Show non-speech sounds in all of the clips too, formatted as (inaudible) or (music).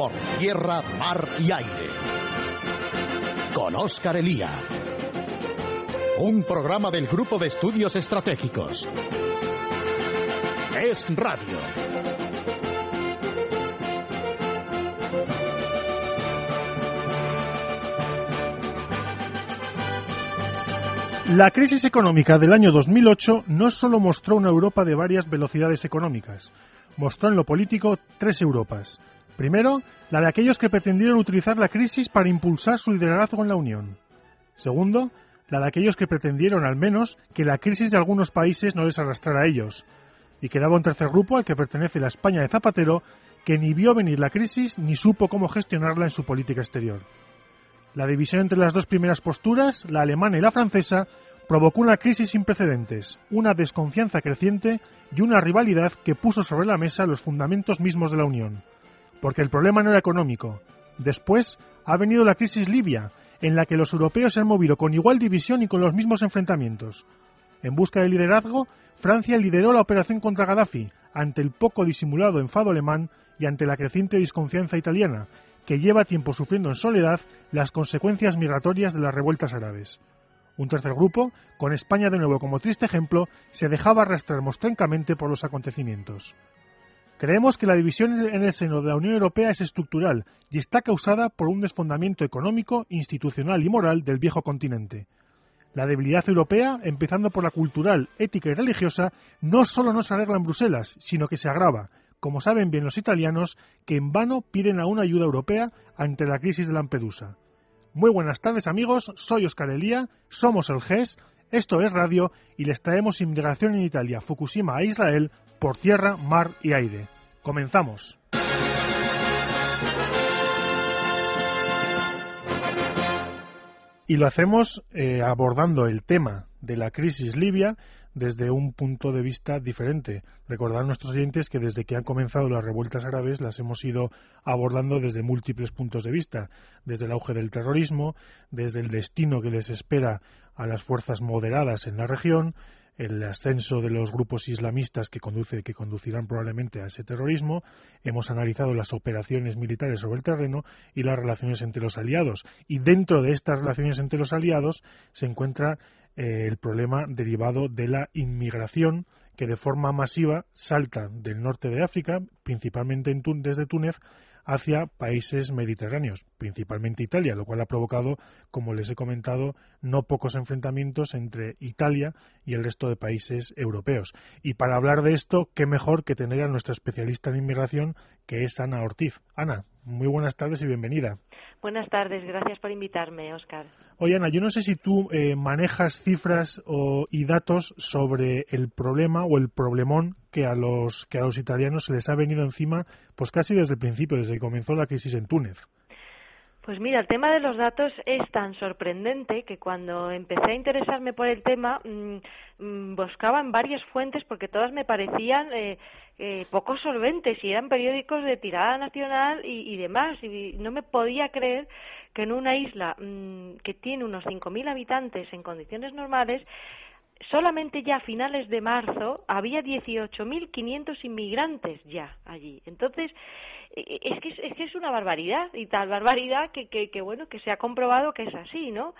por tierra, mar y aire. Con Óscar Elía. Un programa del Grupo de Estudios Estratégicos. Es Radio. La crisis económica del año 2008 no solo mostró una Europa de varias velocidades económicas, mostró en lo político tres Europas. Primero, la de aquellos que pretendieron utilizar la crisis para impulsar su liderazgo en la Unión. Segundo, la de aquellos que pretendieron al menos que la crisis de algunos países no les arrastrara a ellos. Y quedaba un tercer grupo al que pertenece la España de Zapatero, que ni vio venir la crisis ni supo cómo gestionarla en su política exterior. La división entre las dos primeras posturas, la alemana y la francesa, provocó una crisis sin precedentes, una desconfianza creciente y una rivalidad que puso sobre la mesa los fundamentos mismos de la Unión. Porque el problema no era económico. Después ha venido la crisis libia, en la que los europeos se han movido con igual división y con los mismos enfrentamientos. En busca de liderazgo, Francia lideró la operación contra Gaddafi, ante el poco disimulado enfado alemán y ante la creciente desconfianza italiana, que lleva tiempo sufriendo en soledad las consecuencias migratorias de las revueltas árabes. Un tercer grupo, con España de nuevo como triste ejemplo, se dejaba arrastrar mostrencamente por los acontecimientos. Creemos que la división en el seno de la Unión Europea es estructural y está causada por un desfondamiento económico, institucional y moral del viejo continente. La debilidad europea, empezando por la cultural, ética y religiosa, no solo no se arregla en Bruselas, sino que se agrava, como saben bien los italianos, que en vano piden a una ayuda europea ante la crisis de Lampedusa. Muy buenas tardes amigos, soy Oscar Elía, somos el GES, esto es Radio y les traemos inmigración en Italia, Fukushima a Israel, por tierra, mar y aire. Comenzamos. Y lo hacemos eh, abordando el tema de la crisis libia desde un punto de vista diferente. Recordar a nuestros oyentes que desde que han comenzado las revueltas árabes las hemos ido abordando desde múltiples puntos de vista, desde el auge del terrorismo, desde el destino que les espera a las fuerzas moderadas en la región, el ascenso de los grupos islamistas que conduce que conducirán probablemente a ese terrorismo, hemos analizado las operaciones militares sobre el terreno y las relaciones entre los aliados. Y dentro de estas relaciones entre los aliados se encuentra eh, el problema derivado de la inmigración que de forma masiva salta del norte de África, principalmente en desde Túnez, hacia países mediterráneos, principalmente Italia, lo cual ha provocado, como les he comentado, no pocos enfrentamientos entre Italia y el resto de países europeos. Y para hablar de esto, qué mejor que tener a nuestra especialista en inmigración, que es Ana Ortiz. Ana, muy buenas tardes y bienvenida. Buenas tardes, gracias por invitarme, Oscar. Oye, Ana, yo no sé si tú eh, manejas cifras o, y datos sobre el problema o el problemón que a los que a los italianos se les ha venido encima, pues casi desde el principio, desde que comenzó la crisis en Túnez. Pues mira, el tema de los datos es tan sorprendente que cuando empecé a interesarme por el tema mm, mm, buscaba en varias fuentes porque todas me parecían eh, eh, poco solventes y eran periódicos de tirada nacional y, y demás. Y no me podía creer que en una isla mm, que tiene unos 5.000 habitantes en condiciones normales, solamente ya a finales de marzo había 18.500 inmigrantes ya allí. Entonces, e, e, es que es, que es una barbaridad y tal barbaridad que, que, que, bueno, que se ha comprobado que es así, ¿no?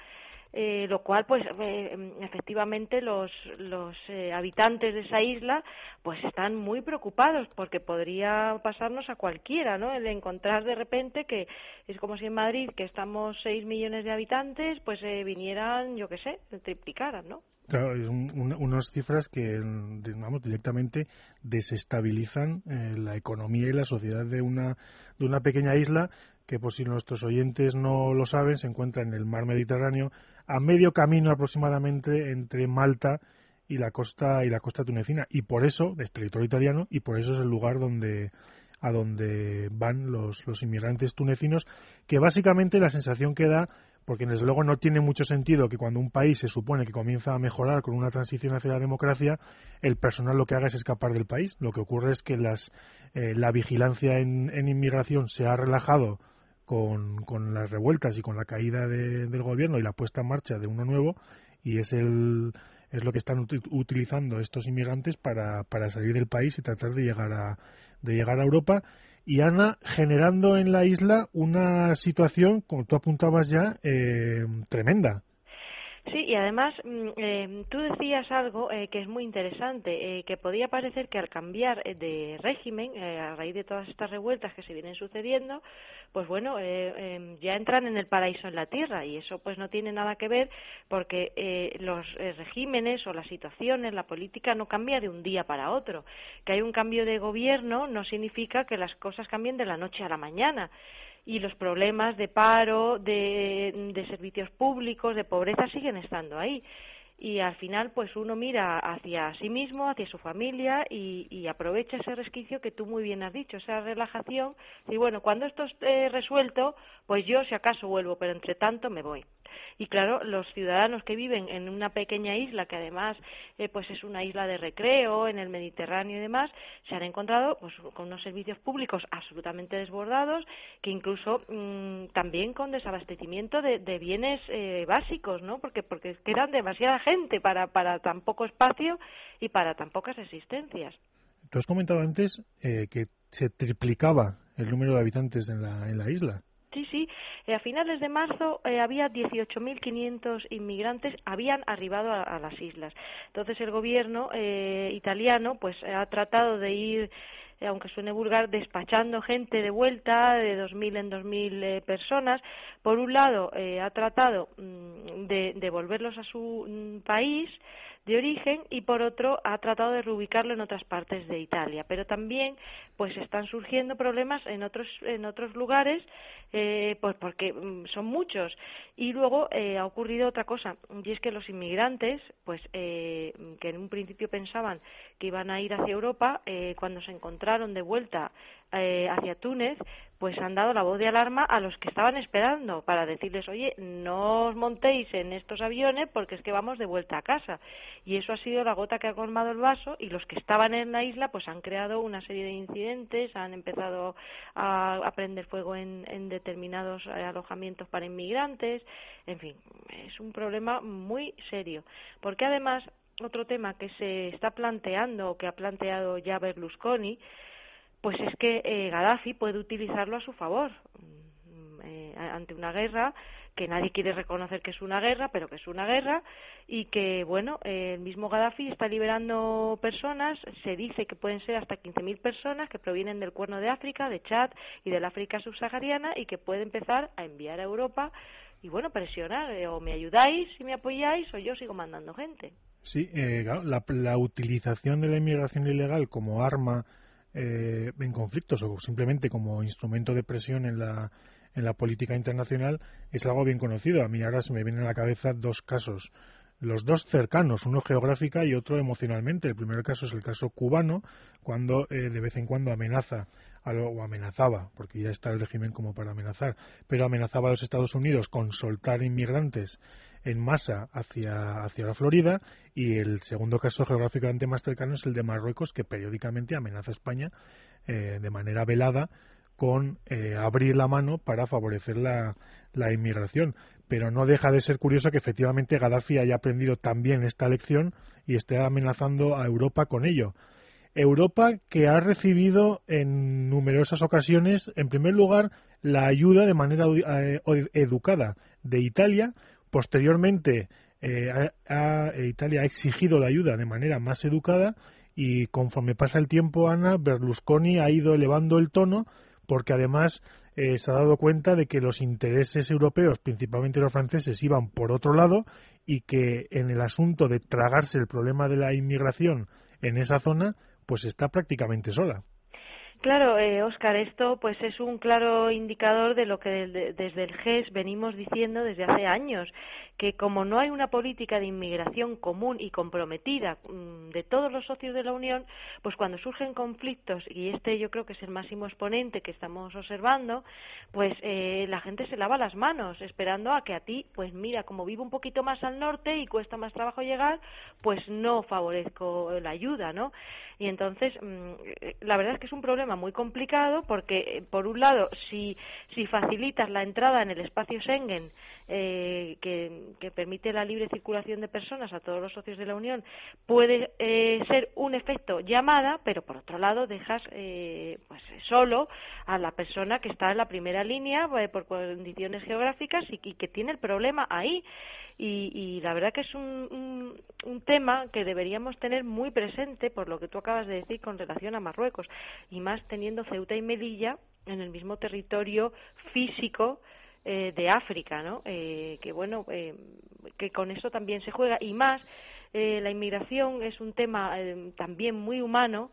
eh, lo cual pues eh, efectivamente los los eh, habitantes de esa isla pues están muy preocupados porque podría pasarnos a cualquiera no el encontrar de repente que es como si en Madrid que estamos seis millones de habitantes pues eh, vinieran yo qué sé triplicaran no Claro, es unas cifras que, digamos, directamente desestabilizan la economía y la sociedad de una, de una pequeña isla que, por si nuestros oyentes no lo saben, se encuentra en el mar Mediterráneo, a medio camino aproximadamente entre Malta y la costa y la costa tunecina. Y por eso es territorio italiano y por eso es el lugar donde a donde van los, los inmigrantes tunecinos que básicamente la sensación que da porque desde luego no tiene mucho sentido que cuando un país se supone que comienza a mejorar con una transición hacia la democracia, el personal lo que haga es escapar del país. Lo que ocurre es que las, eh, la vigilancia en, inmigración se ha relajado con, las revueltas y con la caída del gobierno y la puesta en marcha de uno nuevo y es el es lo que están utilizando estos inmigrantes para, para salir del país y tratar de llegar a de llegar a Europa y Ana generando en la isla una situación, como tú apuntabas ya, eh, tremenda. Sí, y además eh, tú decías algo eh, que es muy interesante, eh, que podía parecer que al cambiar eh, de régimen, a raíz de todas estas revueltas que se vienen sucediendo, pues bueno, em, ya entran en el paraíso en la tierra y eso pues no tiene nada que ver porque los regímenes o las situaciones, la política no cambia de un día para otro. Que hay un cambio de gobierno no significa que las cosas cambien de la noche a la mañana y los problemas de paro, de, servicios públicos, de pobreza siguen estando ahí y al final pues uno mira hacia sí mismo, hacia su familia y, y, aprovecha ese resquicio que tú muy bien has dicho, esa relajación y bueno, cuando esto esté resuelto, pues yo si acaso vuelvo, pero entre tanto me voy. Y claro, los ciudadanos que viven en una pequeña isla, que además eh, pues es una isla de recreo en el Mediterráneo y demás, se han encontrado pues, con unos servicios públicos absolutamente desbordados, que incluso mm, también con desabastecimiento de, de bienes eh, básicos, ¿no? Porque, porque quedan demasiada gente para, para tan poco espacio y para tan pocas existencias. Tú has comentado antes eh, que se triplicaba el número de habitantes en la, en la isla. Sí, sí. Eh, a finales de marzo eh, había 18.500 inmigrantes habían arribado a, las islas. Entonces el gobierno eh, italiano pues ha tratado de ir eh, aunque suene vulgar, despachando gente de vuelta de 2.000 en 2.000 personas. Por un lado, ha tratado mm, de devolverlos a su mm, país de origen y por otro ha tratado de reubicarlo en otras partes de Italia. Pero también pues están surgiendo problemas en otros en otros lugares eh, pues porque mm, son muchos y luego eh, ha ocurrido otra cosa y es que los inmigrantes pues eh, que en un principio pensaban que iban a ir hacia Europa eh, cuando se encontraron de vuelta eh, hacia Túnez pues han dado la voz de alarma a los que estaban esperando para decirles, oye, no os montéis en estos aviones porque es que vamos de vuelta a casa. Y eso ha sido la gota que ha colmado el vaso y los que estaban en la isla pues han creado una serie de incidentes, han empezado a, prender fuego en, determinados eh, alojamientos para inmigrantes, en fin, es un problema muy serio. Porque además, otro tema que se está planteando o que ha planteado ya Berlusconi, pues es que eh, Gaddafi puede utilizarlo a su favor mm, eh, ante una guerra que nadie quiere reconocer que es una guerra, pero que es una guerra y que, bueno, el mismo Gaddafi está liberando personas, se dice que pueden ser hasta 15.000 personas que provienen del Cuerno de África, de Chad y del África subsahariana y que puede empezar a enviar a Europa y, bueno, presionar, eh, o me ayudáis y me apoyáis o yo sigo mandando gente. Sí, la, la utilización de la inmigración ilegal como arma eh, en conflictos o simplemente como instrumento de presión en la, en la política internacional es algo bien conocido. A mí ahora se me vienen a la cabeza dos casos, los dos cercanos, uno geográfica y otro emocionalmente. El primer caso es el caso cubano, cuando eh, de vez en cuando amenaza o amenazaba, porque ya está el régimen como para amenazar, pero amenazaba a los Estados Unidos con soltar inmigrantes en masa hacia, hacia la Florida y el segundo caso geográficamente más cercano es el de Marruecos que periódicamente amenaza a España eh, de manera velada con eh, abrir la mano para favorecer la, la inmigración. Pero no deja de ser curioso que efectivamente Gaddafi haya aprendido también esta lección y esté amenazando a Europa con ello. Europa que ha recibido en numerosas ocasiones, en primer lugar, la ayuda de manera eh, educada de Italia, Posteriormente, eh, Italia ha exigido la ayuda de manera más educada y conforme pasa el tiempo, Ana, Berlusconi ha ido elevando el tono porque además eh, se ha dado cuenta de que los intereses europeos, principalmente los franceses, iban por otro lado y que en el asunto de tragarse el problema de la inmigración en esa zona, pues está prácticamente sola. Claro, eh, Oscar, esto pues es un claro indicador de lo que desde el GES venimos diciendo desde hace años, que como no hay una política de inmigración común y comprometida mm, de todos los socios de la Unión, pues cuando surgen conflictos, y este yo creo que es el máximo exponente que estamos observando, pues eh, la gente se lava las manos esperando a que a ti, pues mira, como vivo un poquito más al norte y cuesta más trabajo llegar, pues no favorezco la ayuda, ¿no? Y entonces, mm, la verdad es que es un problema muy complicado porque, eh, por un lado, si, si facilitas la entrada en el espacio Schengen, eh, que, que, permite la libre circulación de personas a todos los socios de la Unión, puede eh, ser un efecto llamada, pero por otro lado dejas eh, pues solo a la persona que está en la primera línea eh, por condiciones geográficas y, y que tiene el problema ahí y, la verdad que es un, un, tema que deberíamos tener muy presente por lo que tú acabas de decir con relación a Marruecos y más teniendo Ceuta y Melilla en el mismo territorio físico eh, de África, ¿no? Eh, que bueno, eh, que con eso también se juega y más la inmigración es un tema también muy humano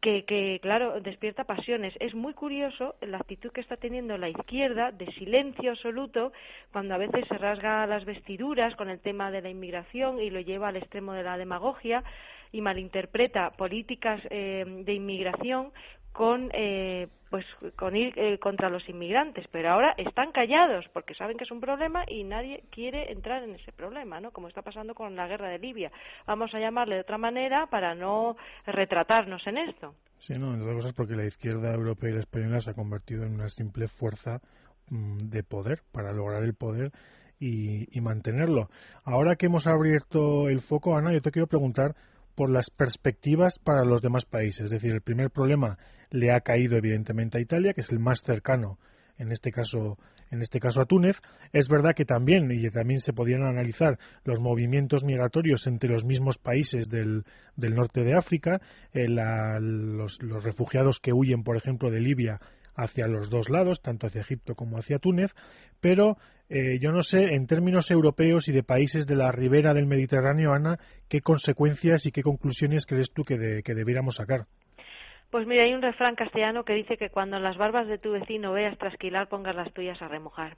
que, que, claro, despierta pasiones. Es muy curioso la actitud que está teniendo la izquierda de silencio absoluto cuando a veces se rasga las vestiduras con el tema de la inmigración y lo lleva al extremo de la demagogia y malinterpreta políticas eh, de inmigración con eh, pues con ir eh, contra los inmigrantes pero ahora están callados porque saben que es un problema y nadie quiere entrar en ese problema no como está pasando con la guerra de Libia. Vamos a llamarle de otra manera para no retratarnos en esto. Sí no en otras cosas porque la izquierda europea y la española se ha convertido en una simple fuerza mm, de poder para lograr el poder y, y mantenerlo. Ahora que hemos abierto el foco Ana yo te quiero preguntar por las perspectivas para los demás países. Es decir, el primer problema le ha caído evidentemente a Italia, que es el más cercano, en este caso, en este caso a Túnez. Es verdad que también, y también se podían analizar los movimientos migratorios entre los mismos países del, del norte de África, eh, los, los refugiados que huyen, por ejemplo, de Libia hacia los dos lados, tanto hacia Egipto como hacia Túnez, pero eh, yo no sé, en términos europeos y de países de la ribera del Mediterráneo, Ana, qué consecuencias y qué conclusiones crees tú que, que debiéramos sacar. Pues mira, hay un refrán castellano que dice que cuando las barbas de tu vecino veas trasquilar, pongas las tuyas a remojar.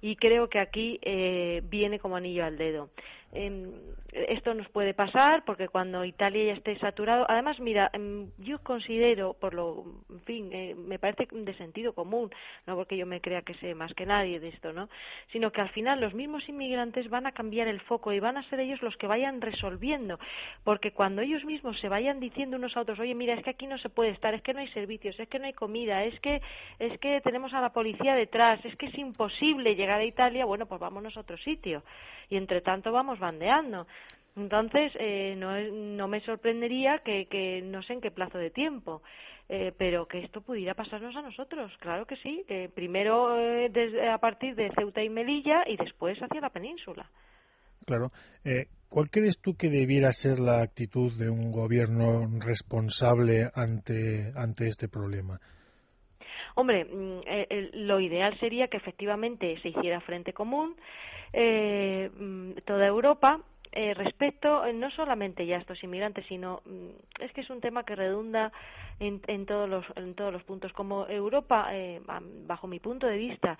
Y creo que aquí eh, viene como anillo al dedo. Eh, esto nos puede pasar porque cuando Italia ya esté saturado, además, mira, em, yo considero, por lo, en fin, eh, me parece de sentido común, no porque yo me crea que sé más que nadie de esto, ¿no? Sino que al final los mismos inmigrantes van a cambiar el foco y van a ser ellos los que vayan resolviendo, porque cuando ellos mismos se vayan diciendo unos a otros, oye, mira, es que aquí no se puede estar, es que no hay servicios, es que no hay comida, es que, es que tenemos a la policía detrás, es que es imposible llegar a Italia, bueno, pues vámonos a otro sitio. Y entre tanto vamos bandeando. Entonces, eh, no, no me sorprendería que, que no sé en qué plazo de tiempo, eh, pero que esto pudiera pasarnos a nosotros, claro que sí, eh, primero desde, a partir de Ceuta y Melilla y después hacia la península. Claro. Eh, ¿Cuál crees tú que debiera ser la actitud de un gobierno responsable ante, ante este problema? Hombre, mm, eh, lo ideal sería que efectivamente se hiciera frente común eh, mm, toda Europa eh, respecto eh, no solamente ya a estos inmigrantes, sino mm, es que es un tema que redunda en, en todos los en todos los puntos. Como Europa, eh, bajo mi punto de vista,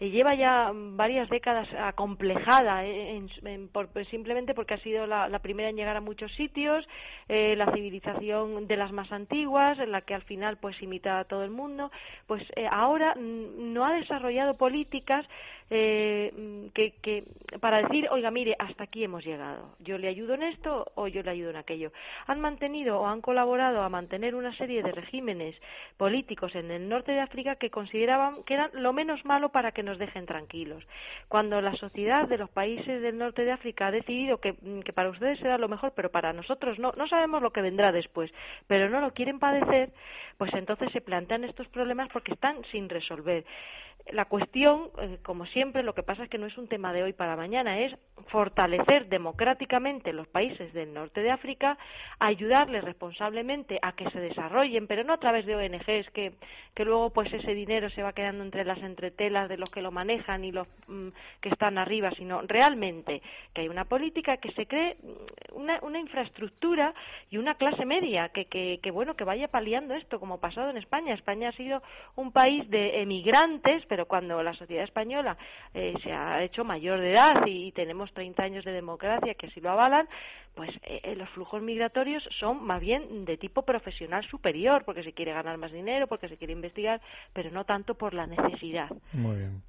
eh, lleva ya varias décadas acomplejada en, en, por, simplemente porque ha sido la, primera en llegar a muchos sitios, eh, la civilización de las más antiguas, en la que al final pues imita a todo el mundo, pues ahora no ha desarrollado políticas eh, que, que para decir, oiga, mire, hasta aquí hemos llegado. Yo le ayudo en esto o yo le ayudo en aquello. Han mantenido o han colaborado a mantener una serie de regímenes políticos en el norte de África que consideraban que eran lo menos malo para que nos dejen tranquilos. Cuando la sociedad de los países del norte de África ha decidido que, que para ustedes será lo mejor, pero para nosotros no, no sabemos lo que vendrá después, pero no lo quieren padecer, pues entonces se plantean estos problemas porque están sin resolver la cuestión, eh, como siempre, lo que pasa es que no es un tema de hoy para mañana, es fortalecer democráticamente los países del norte de África, ayudarles responsablemente a que se desarrollen, pero no a través de ONGs que, luego pues ese dinero se va quedando entre las entretelas de los que lo manejan y los mm, que están arriba, sino realmente que hay una política que se cree mm, una, una infraestructura y una clase media que, que, que bueno que vaya paliando esto como ha pasado en España. España ha sido un país de emigrantes, cuando la sociedad española eh, se ha hecho mayor de edad y, tenemos 30 años de democracia que así lo avalan, pues eh, eh, los flujos migratorios son más bien de tipo profesional superior, porque se quiere ganar más dinero, porque se quiere investigar, pero no tanto por la necesidad. Muy bien.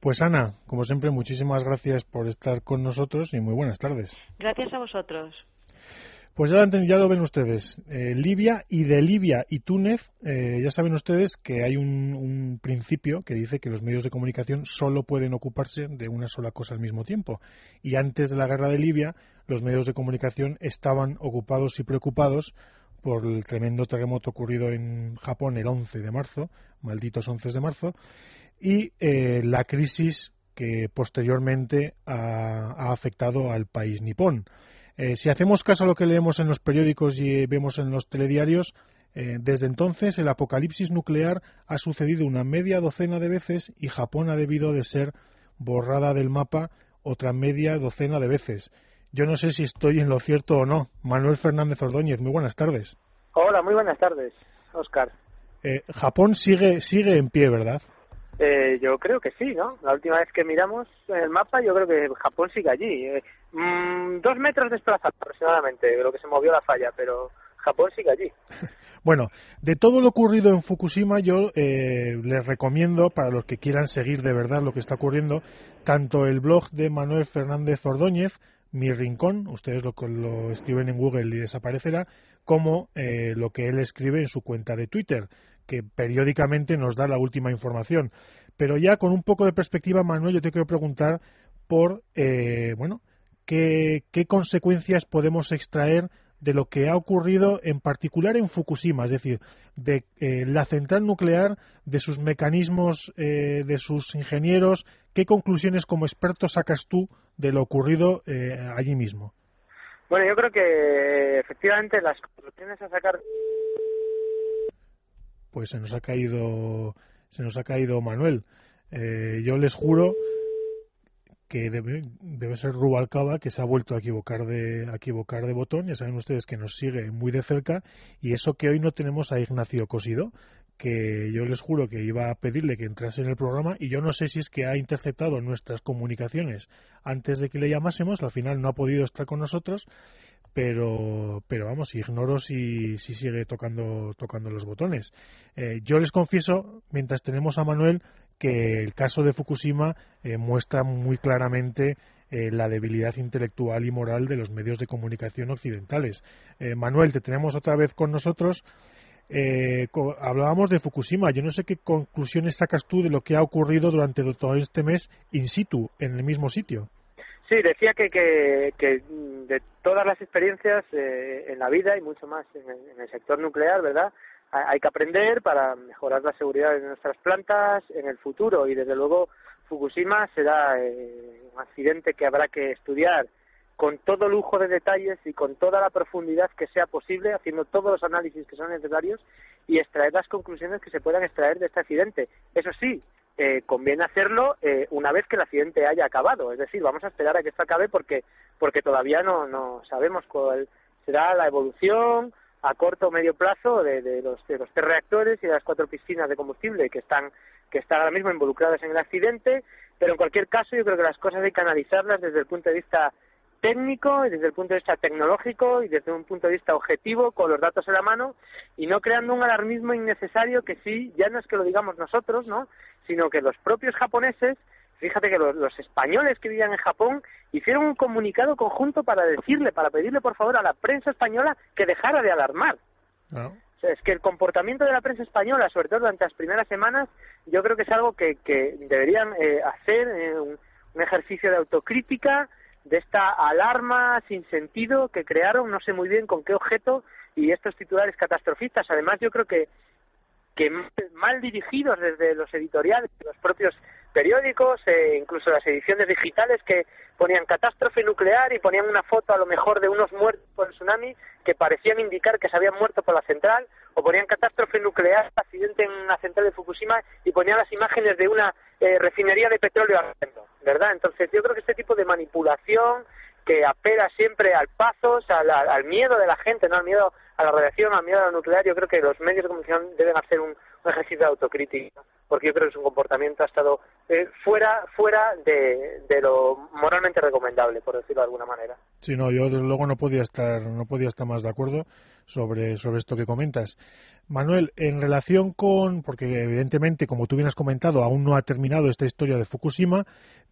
Pues Ana, como siempre, muchísimas gracias por estar con nosotros y muy buenas tardes. Gracias a vosotros. Pues ya lo, ven ustedes. Eh, Libia y de Libia y Túnez, eh, ya saben ustedes que hay un, un, principio que dice que los medios de comunicación solo pueden ocuparse de una sola cosa al mismo tiempo. Y antes de la guerra de Libia, los medios de comunicación estaban ocupados y preocupados por el tremendo terremoto ocurrido en Japón el 11 de marzo, malditos 11 de marzo, y eh, la crisis que posteriormente ha, ha afectado al país nipón. Eh, si hacemos caso a lo que leemos en los periódicos y vemos en los telediarios, eh, desde entonces el apocalipsis nuclear ha sucedido una media docena de veces y Japón ha debido de ser borrada del mapa otra media docena de veces. Yo no sé si estoy en lo cierto o no. Manuel Fernández Ordóñez, muy buenas tardes. Hola, muy buenas tardes, Oscar. Eh, Japón sigue sigue en pie, ¿verdad? Eh, yo creo que sí, ¿no? La última vez que miramos el mapa, yo creo que Japón sigue allí. Eh, mmm, dos metros desplazado aproximadamente, de lo que se movió la falla, pero Japón sigue allí. (laughs) Bueno, de todo lo ocurrido en Fukushima, yo eh, les recomiendo, para los que quieran seguir de verdad lo que está ocurriendo, tanto el blog de Manuel Fernández Ordóñez, Mi Rincón, ustedes lo, lo escriben en Google y desaparecerá, como eh, lo que él escribe en su cuenta de Twitter, que periódicamente nos da la última información. Pero ya con un poco de perspectiva, Manuel, yo te quiero preguntar por, eh, bueno, qué, qué consecuencias podemos extraer de lo que ha ocurrido en particular en Fukushima, es decir, de eh, la central nuclear, de sus mecanismos, eh, de sus ingenieros, ¿qué conclusiones como experto sacas tú de lo ocurrido eh, allí mismo? Bueno, yo creo que efectivamente las conclusiones a sacar pues se nos ha caído se nos ha caído Manuel. Eh, yo les juro que debe, debe ser Rubalcaba que se ha vuelto a equivocar de a equivocar de botón. Ya saben ustedes que nos sigue muy de cerca y eso que hoy no tenemos a Ignacio Cosido, que yo les juro que iba a pedirle que entrase en el programa y yo no sé si es que ha interceptado nuestras comunicaciones antes de que le llamásemos, al final no ha podido estar con nosotros pero pero vamos ignoro si, si sigue tocando tocando los botones. Eh, yo les confieso mientras tenemos a Manuel que el caso de Fukushima eh, muestra muy claramente eh, la debilidad intelectual y moral de los medios de comunicación occidentales. Eh, Manuel te tenemos otra vez con nosotros. Hablábamos de Fukushima. Yo no sé qué conclusiones sacas tú de lo que ha ocurrido durante todo este mes in situ en el mismo sitio Sí, decía que, que, que de todas las experiencias eh, en la vida y mucho más en el, en el, sector nuclear, ¿verdad? Hay que aprender para mejorar la seguridad de nuestras plantas en el futuro y desde luego Fukushima será eh, un accidente que habrá que estudiar con todo lujo de detalles y con toda la profundidad que sea posible, haciendo todos los análisis que son necesarios y extraer las conclusiones que se puedan extraer de este accidente. Eso sí, eh, conviene hacerlo eh, una vez que el accidente haya acabado. Es decir, vamos a esperar a que esto acabe porque, porque todavía no, no sabemos cuál será la evolución a corto o medio plazo de, de, los, de los tres reactores y de las cuatro piscinas de combustible que están, que están ahora mismo involucradas en el accidente. Pero en cualquier caso, yo creo que las cosas hay que analizarlas desde el punto de vista técnico y desde el punto de vista tecnológico y desde un punto de vista objetivo con los datos en la mano y no creando un alarmismo innecesario que sí, ya no es que lo digamos nosotros, ¿no? Sino que los propios japoneses, fíjate que los, los españoles que vivían en Japón hicieron un comunicado conjunto para decirle, para pedirle por favor a la prensa española que dejara de alarmar. No. O sea, es que el comportamiento de la prensa española, sobre todo durante las primeras semanas, yo creo que es algo que, que deberían eh, hacer eh, un, un ejercicio de autocrítica, de esta alarma sin sentido que crearon, no sé muy bien con qué objeto, y estos titulares catastrofistas. Además, yo creo que, que mal dirigidos desde los editoriales, los propios periódicos, eh, incluso las ediciones digitales que ponían catástrofe nuclear y ponían una foto a lo mejor de unos muertos por el tsunami que parecían indicar que se habían muerto por la central, o ponían catástrofe nuclear, accidente en la central de Fukushima y ponían las imágenes de una eh, refinería de petróleo ardiendo, ¿verdad? Entonces yo creo que este tipo de manipulación que apela siempre al pasos, al, al miedo de la gente, no al miedo a la radiación, al miedo a la nuclear, yo creo que los medios de comunicación deben hacer un, un ejercicio de autocrítica, porque yo creo que su comportamiento ha estado eh, fuera fuera de, de, lo moralmente recomendable, por decirlo de alguna manera. Sí, no, yo desde luego no podía estar no podía estar más de acuerdo sobre sobre esto que comentas. Manuel, en relación con, porque evidentemente, como tú bien has comentado, aún no ha terminado esta historia de Fukushima,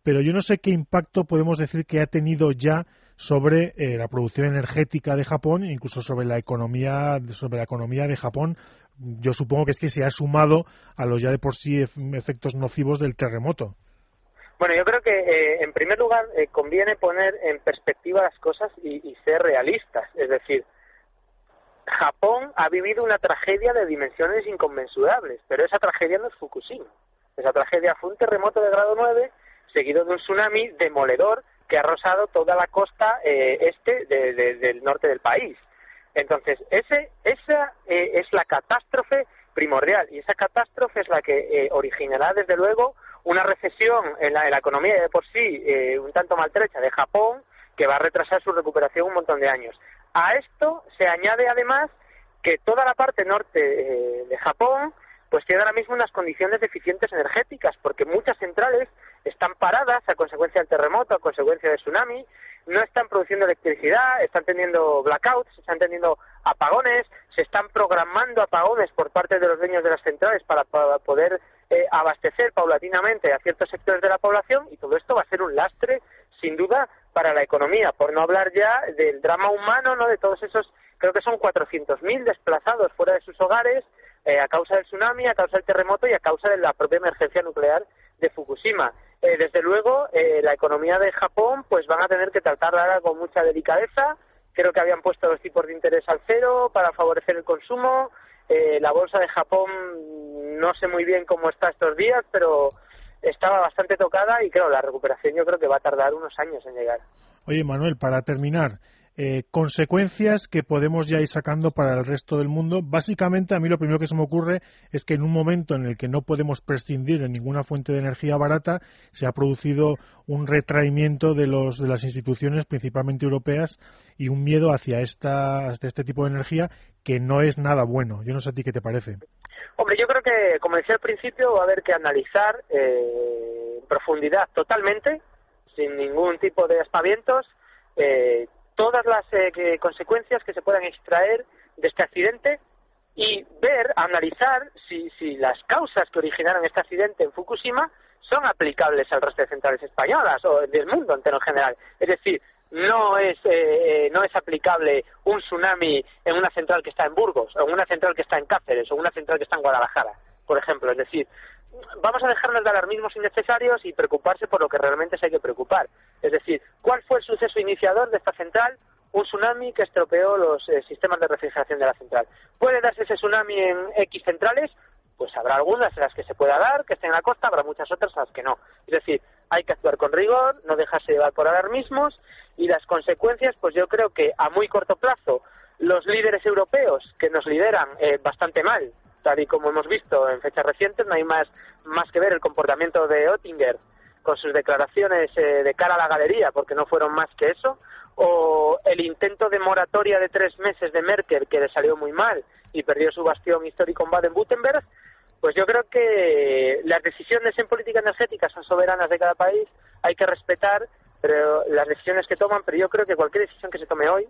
pero yo no sé qué impacto podemos decir que ha tenido ya sobre eh, la producción energética de Japón e incluso sobre la economía sobre la economía de Japón yo supongo que es que se ha sumado a los ya de por sí efectos nocivos del terremoto bueno, yo creo que eh, en primer lugar eh, conviene poner en perspectiva las cosas y, ser realistas. Es decir, Japón ha vivido una tragedia de dimensiones inconmensurables, pero esa tragedia no es Fukushima. Esa tragedia fue un terremoto de grado 9 seguido de un tsunami demoledor que ha arrasado toda la costa eh, este del norte del país. Entonces, ese, esa es la catástrofe primordial y esa catástrofe es la que originará, desde luego, una recesión en la, economía de por sí eh, un tanto maltrecha de Japón que va a retrasar su recuperación un montón de años. A esto se añade además que toda la parte norte eh, de Japón pues tiene ahora mismo unas condiciones deficientes energéticas porque muchas centrales están paradas a consecuencia del terremoto, a consecuencia del tsunami, no están produciendo electricidad, están teniendo blackouts, están teniendo apagones, se están programando apagones por parte de los dueños de las centrales para poder eh, abastecer paulatinamente a ciertos sectores de la población y todo esto va a ser un lastre, sin duda, para la economía, por no hablar ya del drama humano, ¿no? De todos esos, creo que son 400.000 desplazados fuera de sus hogares eh, a causa del tsunami, a causa del terremoto y a causa de la propia emergencia nuclear de Fukushima. Eh, desde luego, la economía de Japón, pues van a tener que tratarla con mucha delicadeza. Creo que habían puesto los tipos de interés al cero para favorecer el consumo. Eh, la bolsa de Japón no sé muy bien cómo está estos días, pero estaba bastante tocada y claro, la recuperación yo creo que va a tardar unos años en llegar. Oye, Manuel, para terminar, eh, consecuencias que podemos ya ir sacando para el resto del mundo. Básicamente, a mí lo primero que se me ocurre es que en un momento en el que no podemos prescindir de ninguna fuente de energía barata, se ha producido un retraimiento de, los, de las instituciones, principalmente europeas, y un miedo hacia, esta, este tipo de energía que no es nada bueno. Yo no sé a ti qué te parece. Hombre, yo creo que, como decía al principio, va a haber que analizar eh, en profundidad totalmente, sin ningún tipo de aspavientos, eh, todas las eh, consecuencias que se puedan extraer de este accidente y ver, analizar si, si las causas que originaron este accidente en Fukushima son aplicables al resto de centrales españolas o del mundo entero en general. Es decir, no es, eh, eh, no es aplicable un tsunami en una central que está en Burgos, o en una central que está en Cáceres, o en una central que está en Guadalajara, por ejemplo. Es decir, vamos a dejarnos de alarmismos innecesarios y preocuparse por lo que realmente se hay que preocupar. Es decir, ¿cuál fue el suceso iniciador de esta central? Un tsunami que estropeó los eh, sistemas de refrigeración de la central. ¿Puede darse ese tsunami en X centrales? Pues habrá algunas en las que se pueda dar, que estén en la costa, habrá muchas otras en las que no. Es decir, hay que actuar con rigor, no dejarse llevar por alarmismos y las consecuencias, pues yo creo que a muy corto plazo los líderes europeos que nos lideran eh, bastante mal, tal y como hemos visto en fechas recientes, no hay más, más que ver el comportamiento de Oettinger con sus declaraciones eh, de cara a la galería, porque no fueron más que eso, o el intento de moratoria de tres meses de Merkel, que le salió muy mal y perdió su bastión histórico en Baden-Württemberg, pues yo creo que las decisiones en política energética son soberanas de cada país, hay que respetar pero las decisiones que toman, pero yo creo que cualquier decisión que se tome hoy,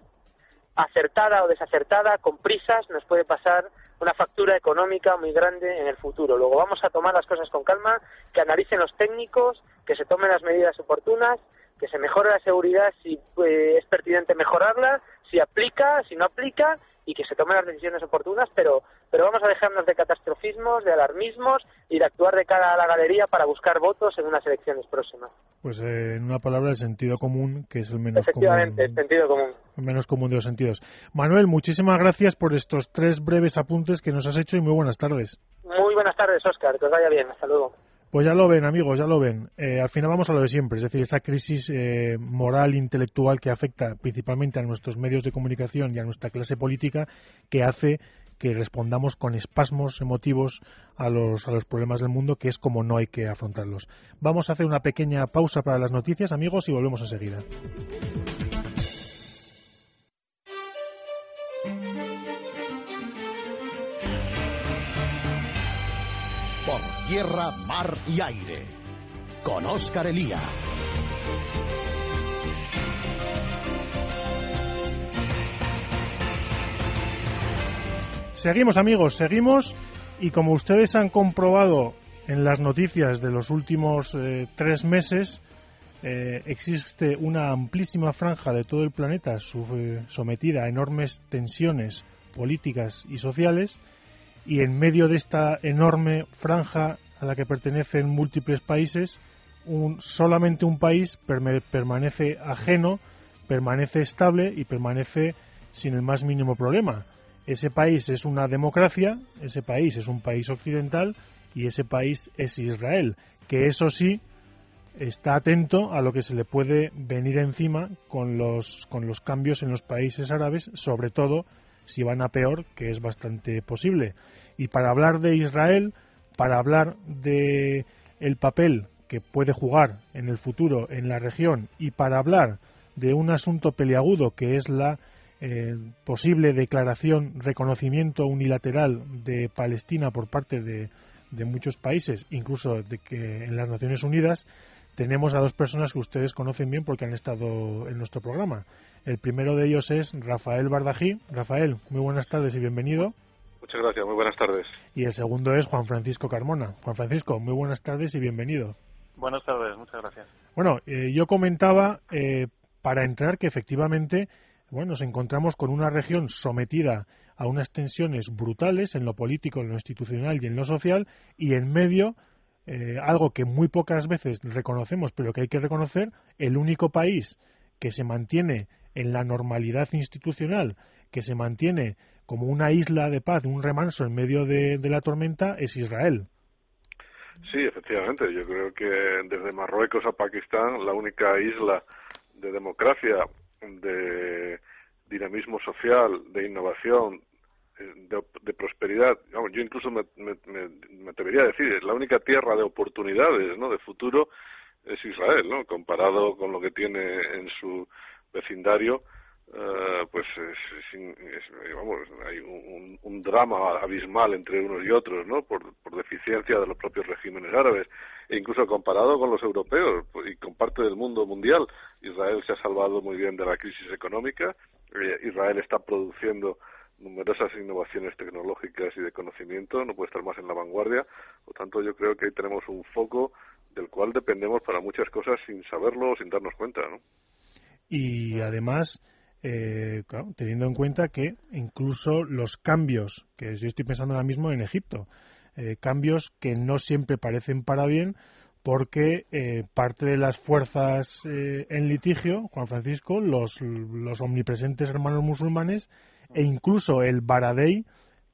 acertada o desacertada, con prisas, nos puede pasar una factura económica muy grande en el futuro. Luego vamos a tomar las cosas con calma, que analicen los técnicos, que se tomen las medidas oportunas, que se mejore la seguridad si eh, es pertinente mejorarla, si aplica, si no aplica y que se tomen las decisiones oportunas, pero, pero vamos a dejarnos de catastrofismos, de alarmismos y de actuar de cara a la galería para buscar votos en unas elecciones próximas. Pues eh, en una palabra, el sentido común, que es el menos Efectivamente, el sentido común. El menos común de los sentidos. Manuel, muchísimas gracias por estos tres breves apuntes que nos has hecho y muy buenas tardes. Muy buenas tardes, Oscar. Que os vaya bien. Hasta luego. Pues ya lo ven, amigos, ya lo ven. Eh, al final vamos a lo de siempre, es decir, esa crisis eh, moral, intelectual que afecta principalmente a nuestros medios de comunicación y a nuestra clase política, que hace que respondamos con espasmos emotivos a los, a los problemas del mundo, que es como no hay que afrontarlos. Vamos a hacer una pequeña pausa para las noticias, amigos, y volvemos enseguida. Tierra, mar y aire. Con Oscar Elía. Seguimos amigos, seguimos y como ustedes han comprobado en las noticias de los últimos eh, tres meses, eh, existe una amplísima franja de todo el planeta sometida a enormes tensiones políticas y sociales y en medio de esta enorme franja a la que pertenecen múltiples países, un, solamente un país permanece ajeno, permanece estable y permanece sin el más mínimo problema. Ese país es una democracia, ese país es un país occidental y ese país es Israel, que eso sí está atento a lo que se le puede venir encima con los, con los cambios en los países árabes, sobre todo si van a peor, que es bastante posible. Y para hablar de Israel, para hablar de el papel que puede jugar en el futuro en la región y para hablar de un asunto peliagudo que es la eh, posible declaración, reconocimiento unilateral de Palestina por parte de, de muchos países, incluso de que en las Naciones Unidas, tenemos a dos personas que ustedes conocen bien porque han estado en nuestro programa. El primero de ellos es Rafael Bardají. Rafael, muy buenas tardes y bienvenido. Muchas gracias, muy buenas tardes. Y el segundo es Juan Francisco Carmona. Juan Francisco, muy buenas tardes y bienvenido. Buenas tardes, muchas gracias. Bueno, eh, yo comentaba eh, para entrar que efectivamente bueno, nos encontramos con una región sometida a unas tensiones brutales en lo político, en lo institucional y en lo social, y en medio, eh, algo que muy pocas veces reconocemos, pero que hay que reconocer, el único país que se mantiene en la normalidad institucional, que se mantiene como una isla de paz, un remanso en medio de, de la tormenta, es Israel. Sí, efectivamente. Yo creo que desde Marruecos a Pakistán, la única isla de democracia, de dinamismo social, de innovación, de, prosperidad. yo incluso me, me, atrevería a decir, la única tierra de oportunidades, ¿no? De futuro es Israel, ¿no? Comparado con lo que tiene en su vecindario, eh, pues es, vamos, hay un, un, drama abismal entre unos y otros, ¿no? Por, por deficiencia de los propios regímenes árabes e incluso comparado con los europeos pues, y con parte del mundo mundial, Israel se ha salvado muy bien de la crisis económica. Eh, Israel está produciendo numerosas innovaciones tecnológicas y de conocimiento, no puede estar más en la vanguardia. Por tanto, yo creo que ahí tenemos un foco del cual dependemos para muchas cosas sin saberlo o sin darnos cuenta. ¿no? Y además, eh, teniendo en cuenta que incluso los cambios, que yo estoy pensando ahora mismo en Egipto, eh, cambios que no siempre parecen para bien, porque eh, parte de las fuerzas en litigio, Juan Francisco, los, los omnipresentes hermanos musulmanes, e incluso el Baradei,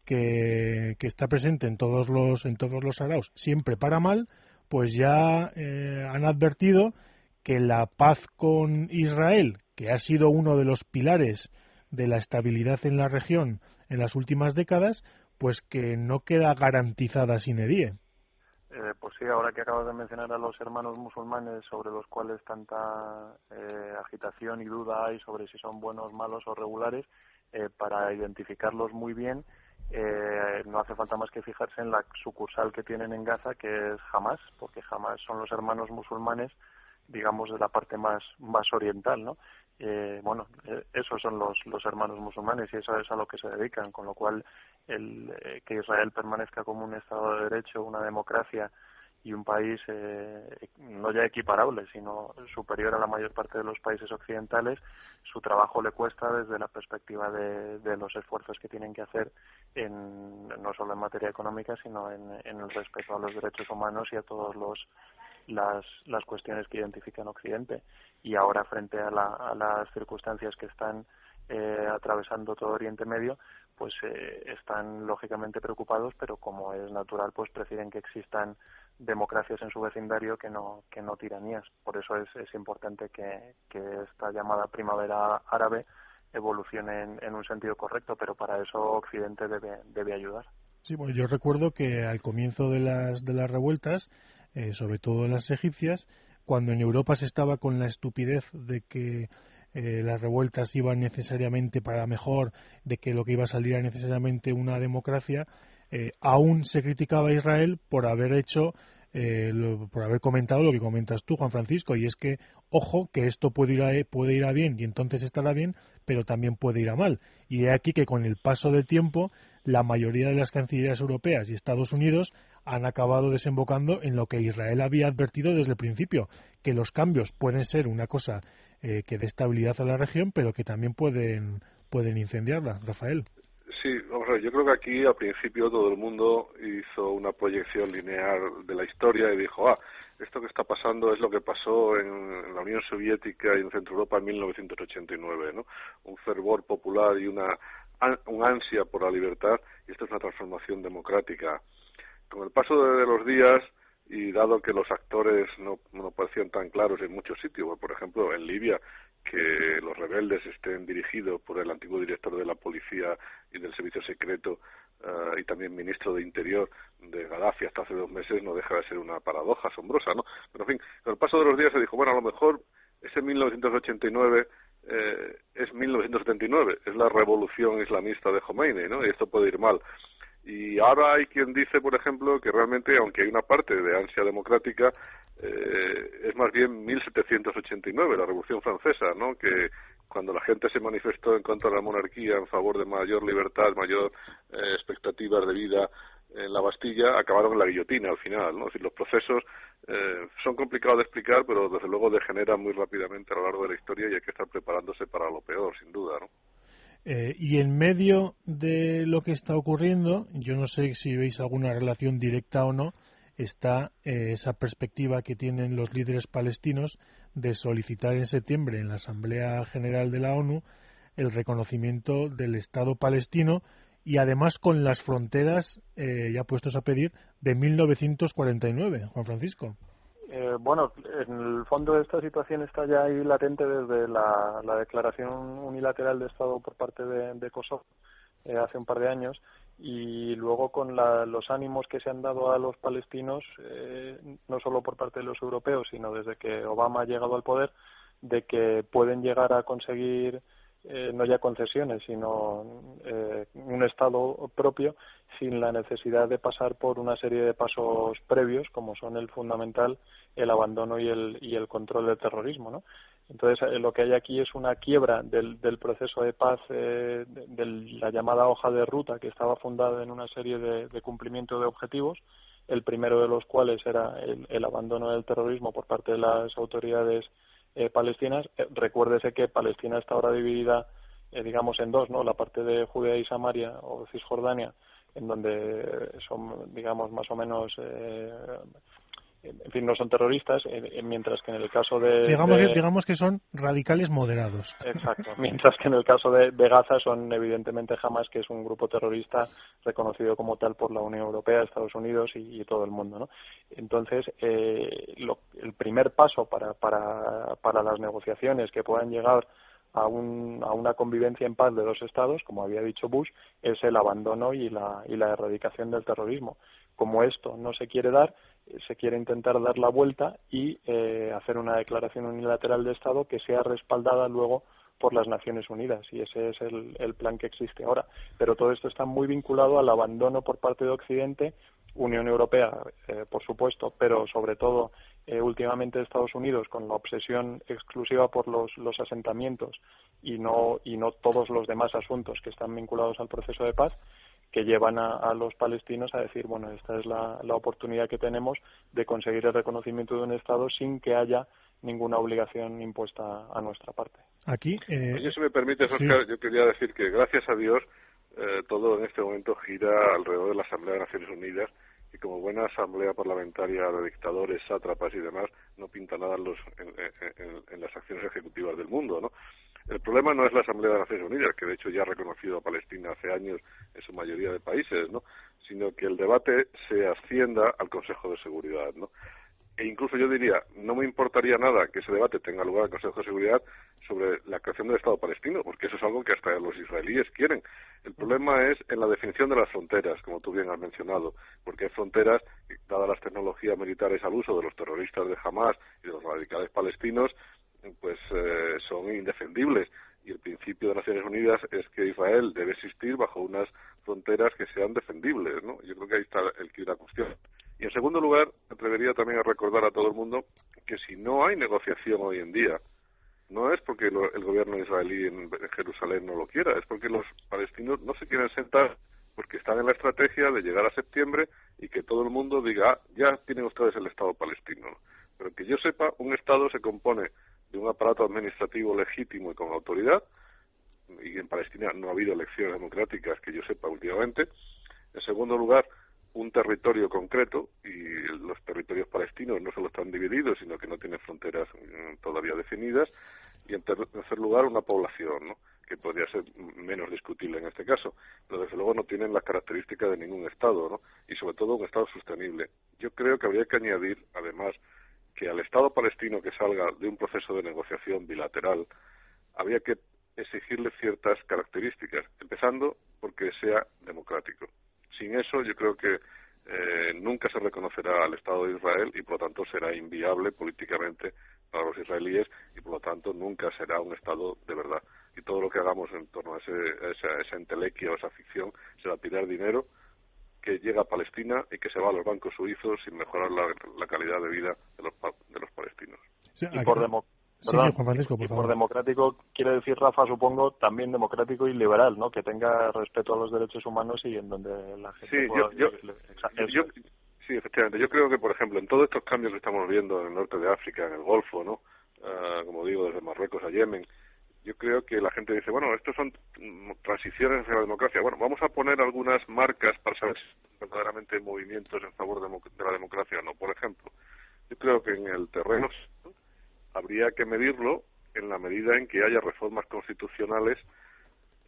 que, está presente en todos los en todos los araos, siempre para mal, pues ya eh, han advertido que la paz con Israel, que ha sido uno de los pilares de la estabilidad en la región en las últimas décadas, pues que no queda garantizada sin edie. Eh, pues sí, ahora que acabas de mencionar a los hermanos musulmanes sobre los cuales tanta eh, agitación y duda hay sobre si son buenos, malos o regulares, eh, para identificarlos muy bien, eh, no hace falta más que fijarse en la sucursal que tienen en Gaza, que es Hamas, porque Hamas son los hermanos musulmanes, digamos, de la parte más, más oriental, ¿no? Eh, bueno, esos son los, los hermanos musulmanes y eso es a lo que se dedican, con lo cual el, que Israel permanezca como un Estado de Derecho, una democracia, y un país eh, no ya equiparable, sino superior a la mayor parte de los países occidentales, su trabajo le cuesta desde la perspectiva de, los esfuerzos que tienen que hacer en, no solo en materia económica, sino en el respeto a los derechos humanos y a todos los las, las cuestiones que identifican Occidente. Y ahora, frente a, la, a las circunstancias que están eh, atravesando todo Oriente Medio, pues eh, están lógicamente preocupados, pero como es natural, pues prefieren que existan democracias en su vecindario que no que no tiranías. Por eso es, es importante que, que esta llamada primavera árabe evolucione en, un sentido correcto, pero para eso Occidente debe, debe ayudar. Sí, bueno, yo recuerdo que al comienzo de las, de las revueltas, eh, sobre todo las egipcias, cuando en Europa se estaba con la estupidez de que eh, las revueltas iban necesariamente para mejor, de que lo que iba a salir era necesariamente una democracia, eh, aún se criticaba a Israel por haber hecho, eh, por haber comentado lo que comentas tú, Juan Francisco, y es que, ojo, que esto puede ir, a, puede ir a bien y entonces estará bien, pero también puede ir a mal. Y he aquí que con el paso del tiempo, la mayoría de las cancillerías europeas y Estados Unidos han acabado desembocando en lo que Israel había advertido desde el principio, que los cambios pueden ser una cosa eh, que dé estabilidad a la región, pero que también pueden, pueden incendiarla. Rafael. Sí, vamos a ver, yo creo que aquí al principio todo el mundo hizo una proyección lineal de la historia y dijo, ah, esto que está pasando es lo que pasó en, la Unión Soviética y en Centro Europa en 1989, ¿no? Un fervor popular y una un ansia por la libertad y esto es una transformación democrática. Con el paso de los días y dado que los actores no, parecían tan claros en muchos sitios, por ejemplo en Libia, que los rebeldes estén dirigidos por el antiguo director de la policía y del servicio secreto eh, y también ministro de Interior de Gaddafi hasta hace dos meses no deja de ser una paradoja asombrosa, ¿no? Pero en fin, con el paso de los días se dijo, bueno, a lo mejor ese 1989 eh, es 1979, es la revolución islamista de Khomeini, ¿no? Y esto puede ir mal. Y ahora hay quien dice, por ejemplo, que realmente, aunque hay una parte de ansia democrática, eh, es más bien 1789, la Revolución Francesa, ¿no? Que cuando la gente se manifestó en contra de la monarquía, en favor de mayor libertad, mayor eh, expectativas de vida en la Bastilla, acabaron en la guillotina al final, ¿no? Es decir, los procesos eh, son complicados de explicar, pero desde luego degeneran muy rápidamente a lo largo de la historia y hay que estar preparándose para lo peor, sin duda, ¿no? Eh, y en medio de lo que está ocurriendo, yo no sé si veis alguna relación directa o no, está eh, esa perspectiva que tienen los líderes palestinos de solicitar en septiembre en la Asamblea General de la ONU el reconocimiento del Estado palestino y además con las fronteras eh, ya puestos a pedir de 1949, Juan Francisco. Eh, bueno, en el fondo de esta situación está ya ahí latente desde la, declaración unilateral de Estado por parte de, Kosovo eh, hace un par de años y luego con los ánimos que se han dado a los palestinos, eh, no solo por parte de los europeos, sino desde que Obama ha llegado al poder, de que pueden llegar a conseguir eh, no ya concesiones, sino eh, un Estado propio sin la necesidad de pasar por una serie de pasos previos, como son el fundamental, el abandono y el, y el control del terrorismo. ¿no? Entonces, eh, lo que hay aquí es una quiebra del, del proceso de paz, de, la llamada hoja de ruta, que estaba fundada en una serie de, de cumplimiento de objetivos, el primero de los cuales era el, el abandono del terrorismo por parte de las autoridades eh, palestinas. Eh, recuérdese que Palestina está ahora dividida, eh, digamos, en dos, ¿no? La parte de Judea y Samaria o Cisjordania, en donde son, digamos, más o menos eh, en fin, no son terroristas, mientras que en el caso de... Digamos, Que, digamos que son radicales moderados. Exacto, (laughs) mientras que en el caso de, Gaza son evidentemente Hamas, que es un grupo terrorista reconocido como tal por la Unión Europea, Estados Unidos y, todo el mundo. ¿no? Entonces, eh, el primer paso para, para, para las negociaciones que puedan llegar a, un, a una convivencia en paz de dos estados, como había dicho Bush, es el abandono y la, y la erradicación del terrorismo. Como esto no se quiere dar, se quiere intentar dar la vuelta y eh, hacer una declaración unilateral de Estado que sea respaldada luego por las Naciones Unidas y ese es el, el, plan que existe ahora. Pero todo esto está muy vinculado al abandono por parte de Occidente, Unión Europea, eh, por supuesto, pero sobre todo eh, últimamente Estados Unidos con la obsesión exclusiva por los, los asentamientos y no, y no todos los demás asuntos que están vinculados al proceso de paz que llevan a, los palestinos a decir, bueno, esta es la, oportunidad que tenemos de conseguir el reconocimiento de un Estado sin que haya ninguna obligación impuesta a nuestra parte. Aquí, eh, si me permite, Oscar, yo quería decir que gracias a Dios eh, todo en este momento gira alrededor de la Asamblea de Naciones Unidas y como buena asamblea parlamentaria de dictadores, sátrapas y demás, no pinta nada en, los, en, las acciones ejecutivas del mundo, ¿no? El problema no es la Asamblea de Naciones Unidas, que de hecho ya ha reconocido a Palestina hace años en su mayoría de países, ¿no? Sino que el debate se ascienda al Consejo de Seguridad, ¿no? e incluso yo diría, no me importaría nada que ese debate tenga lugar en el Consejo de Seguridad sobre la creación del Estado palestino, porque eso es algo que hasta los israelíes quieren. El problema es en la definición de las fronteras, como tú bien has mencionado, porque hay fronteras, dadas las tecnologías militares al uso de los terroristas de Hamas y de los radicales palestinos, pues eh, son indefendibles. Y el principio de Naciones Unidas es que Israel debe existir bajo unas fronteras que sean defendibles, ¿no? Yo creo que ahí está el que la cuestión. Y en segundo lugar, me atrevería también a recordar a todo el mundo que si no hay negociación hoy en día, no es porque el gobierno israelí en, Jerusalén no lo quiera, es porque los palestinos no se quieren sentar porque están en la estrategia de llegar a septiembre y que todo el mundo diga, ah, ya tienen ustedes el Estado palestino. Pero que yo sepa, un Estado se compone de un aparato administrativo legítimo y con autoridad, y en Palestina no ha habido elecciones democráticas que yo sepa últimamente. En segundo lugar, un territorio concreto, y los territorios palestinos no solo están divididos, sino que no tienen fronteras mm, todavía definidas. Y en tercer lugar, una población, ¿no? que podría ser menos discutible en este caso, pero desde luego no tienen las características de ningún Estado, ¿no? y sobre todo un Estado sostenible. Yo creo que habría que añadir, además, que al Estado palestino que salga de un proceso de negociación bilateral, habría que exigirle ciertas características, empezando porque sea democrático. Sin eso, yo creo que eh, nunca se reconocerá al Estado de Israel y, por lo tanto, será inviable políticamente para los israelíes y, por lo tanto, nunca será un Estado de verdad. Y todo lo que hagamos en torno a, esa, esa entelequia o esa ficción será tirar dinero que llega a Palestina y que se va a los bancos suizos sin mejorar la, calidad de vida de los, de los palestinos. y por, por, democrático quiere decir, Rafa, supongo, también democrático y liberal, ¿no? Que tenga respeto a los derechos humanos y en donde la gente sí, yo, yo, sí, efectivamente. Yo creo que, por ejemplo, en todos estos cambios que estamos viendo en el norte de África, en el Golfo, ¿no? Ah, como digo, desde Marruecos a Yemen, yo creo que la gente dice, bueno, estos son transiciones hacia la democracia. Bueno, vamos a poner algunas marcas para saber si verdaderamente movimientos en favor de, la democracia o no. Por ejemplo, yo creo que en el terreno habría que medirlo en la medida en que haya reformas constitucionales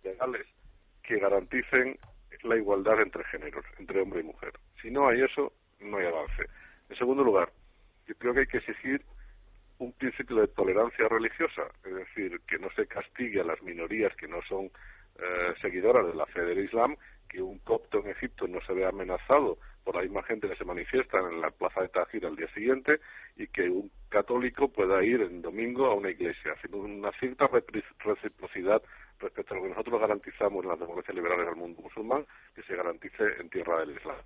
legales que garanticen la igualdad entre géneros, entre hombre y mujer. Si no hay eso, no hay avance. En segundo lugar, yo creo que hay que exigir un principio de tolerancia religiosa, es decir, que no se castigue a las minorías que no son eh, seguidoras de la fe del Islam, que un copto en Egipto no se vea amenazado por la misma gente que se manifiesta en la plaza de Tajir al día siguiente y que un católico pueda ir en domingo a una iglesia, haciendo una cierta reciprocidad respecto a lo que nosotros garantizamos en las democracias liberales del mundo musulmán, que se garantice en tierra del Islam.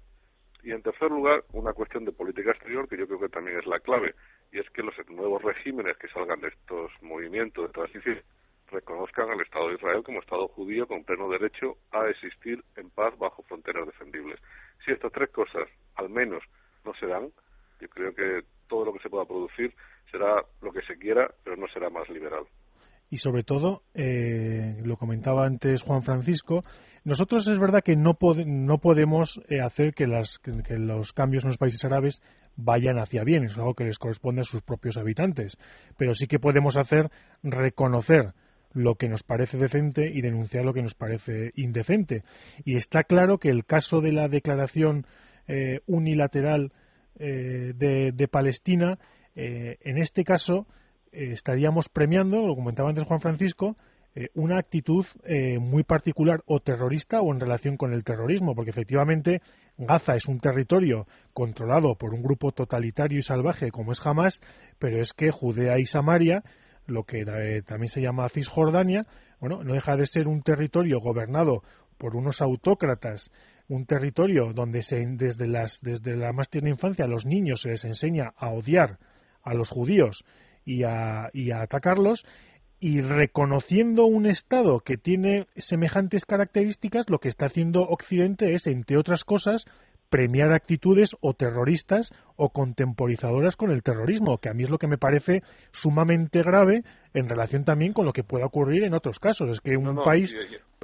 Y en tercer lugar, una cuestión de política exterior que yo creo que también es la clave, y es que los nuevos regímenes que salgan de estos movimientos de transición reconozcan al Estado de Israel como Estado judío con pleno derecho a existir en paz bajo fronteras defendibles. Si estas tres cosas al menos no se dan, yo creo que todo lo que se pueda producir será lo que se quiera, pero no será más liberal. Y sobre todo, eh, lo comentaba antes Juan Francisco, nosotros es verdad que no, no podemos eh, hacer que, las, que, los cambios en los países árabes vayan hacia bien, es algo que les corresponde a sus propios habitantes, pero sí que podemos hacer reconocer lo que nos parece decente y denunciar lo que nos parece indecente. Y está claro que el caso de la declaración eh, unilateral eh, de, Palestina, eh, en este caso estaríamos premiando, lo comentaba antes Juan Francisco, una actitud muy particular o terrorista o en relación con el terrorismo, porque efectivamente Gaza es un territorio controlado por un grupo totalitario y salvaje como es Hamas, pero es que Judea y Samaria lo que eh, también se llama Cisjordania, bueno, no deja de ser un territorio gobernado por unos autócratas, un territorio donde se, desde, las, desde la más tierna infancia a los niños se les enseña a odiar a los judíos y a, y a atacarlos, y reconociendo un Estado que tiene semejantes características, lo que está haciendo Occidente es, entre otras cosas, premiar actitudes o terroristas o contemporizadoras con el terrorismo, que a mí es lo que me parece sumamente grave en relación también con lo que pueda ocurrir en otros casos. Es que un país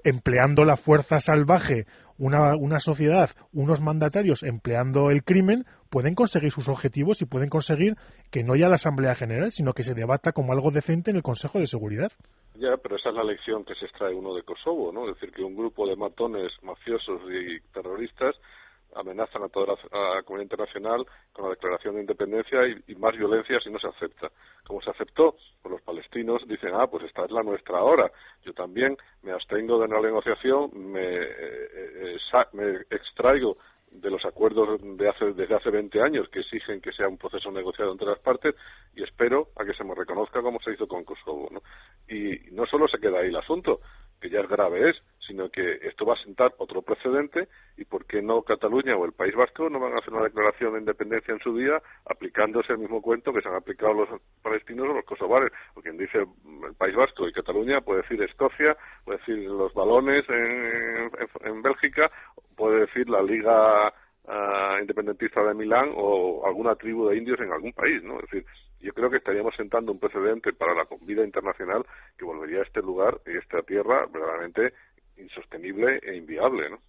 empleando la fuerza salvaje, una, una sociedad, unos mandatarios empleando el crimen, pueden conseguir sus objetivos y pueden conseguir que no haya la Asamblea General, sino que se debata como algo decente en el Consejo de Seguridad. Ya, pero esa es la lección que se extrae uno de Kosovo, ¿no? Es decir, que un grupo de matones mafiosos y terroristas amenazan a toda la, comunidad internacional con la declaración de independencia y, más violencia si no se acepta. Como se aceptó, pues los palestinos dicen, ah, pues esta es la nuestra ahora. Yo también me abstengo de la negociación, me, eh, eh, me extraigo de los acuerdos de hace, desde hace 20 años que exigen que sea un proceso negociado entre las partes y espero a que se me reconozca como se hizo con Kosovo. ¿no? Y no solo se queda ahí el asunto, que ya es grave es, sino que esto va a sentar otro precedente y por qué no Cataluña o el País Vasco no van a hacer una declaración de independencia en su día aplicándose el mismo cuento que se han aplicado los palestinos o los kosovares. O quien dice el País Vasco y Cataluña puede decir Escocia, puede decir los balones en, en, Bélgica, puede decir la Liga uh, independentista de Milán o alguna tribu de indios en algún país, ¿no? Es decir, yo creo que estaríamos sentando un precedente para la vida internacional que volvería a este lugar y esta tierra verdaderamente insostenible e inviable, ¿no?